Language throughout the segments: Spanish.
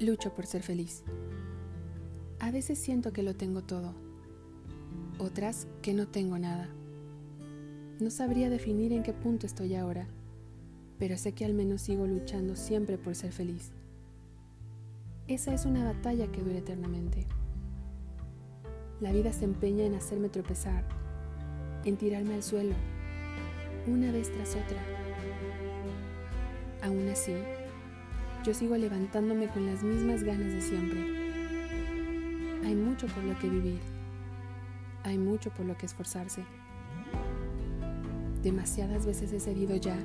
Lucho por ser feliz. A veces siento que lo tengo todo, otras que no tengo nada. No sabría definir en qué punto estoy ahora, pero sé que al menos sigo luchando siempre por ser feliz. Esa es una batalla que dura eternamente. La vida se empeña en hacerme tropezar, en tirarme al suelo, una vez tras otra. Aún así, yo sigo levantándome con las mismas ganas de siempre. Hay mucho por lo que vivir. Hay mucho por lo que esforzarse. Demasiadas veces he cedido ya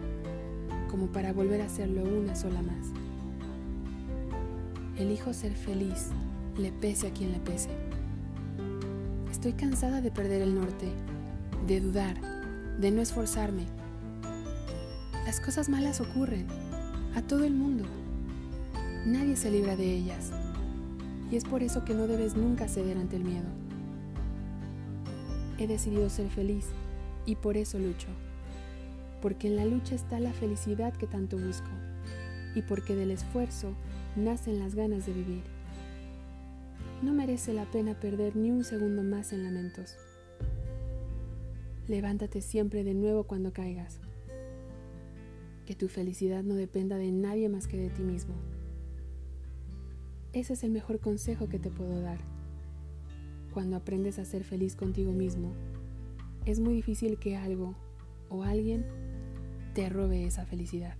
como para volver a hacerlo una sola más. Elijo ser feliz, le pese a quien le pese. Estoy cansada de perder el norte, de dudar, de no esforzarme. Las cosas malas ocurren a todo el mundo. Nadie se libra de ellas. Y es por eso que no debes nunca ceder ante el miedo. He decidido ser feliz y por eso lucho. Porque en la lucha está la felicidad que tanto busco. Y porque del esfuerzo nacen las ganas de vivir. No merece la pena perder ni un segundo más en lamentos. Levántate siempre de nuevo cuando caigas. Que tu felicidad no dependa de nadie más que de ti mismo. Ese es el mejor consejo que te puedo dar. Cuando aprendes a ser feliz contigo mismo, es muy difícil que algo o alguien te robe esa felicidad.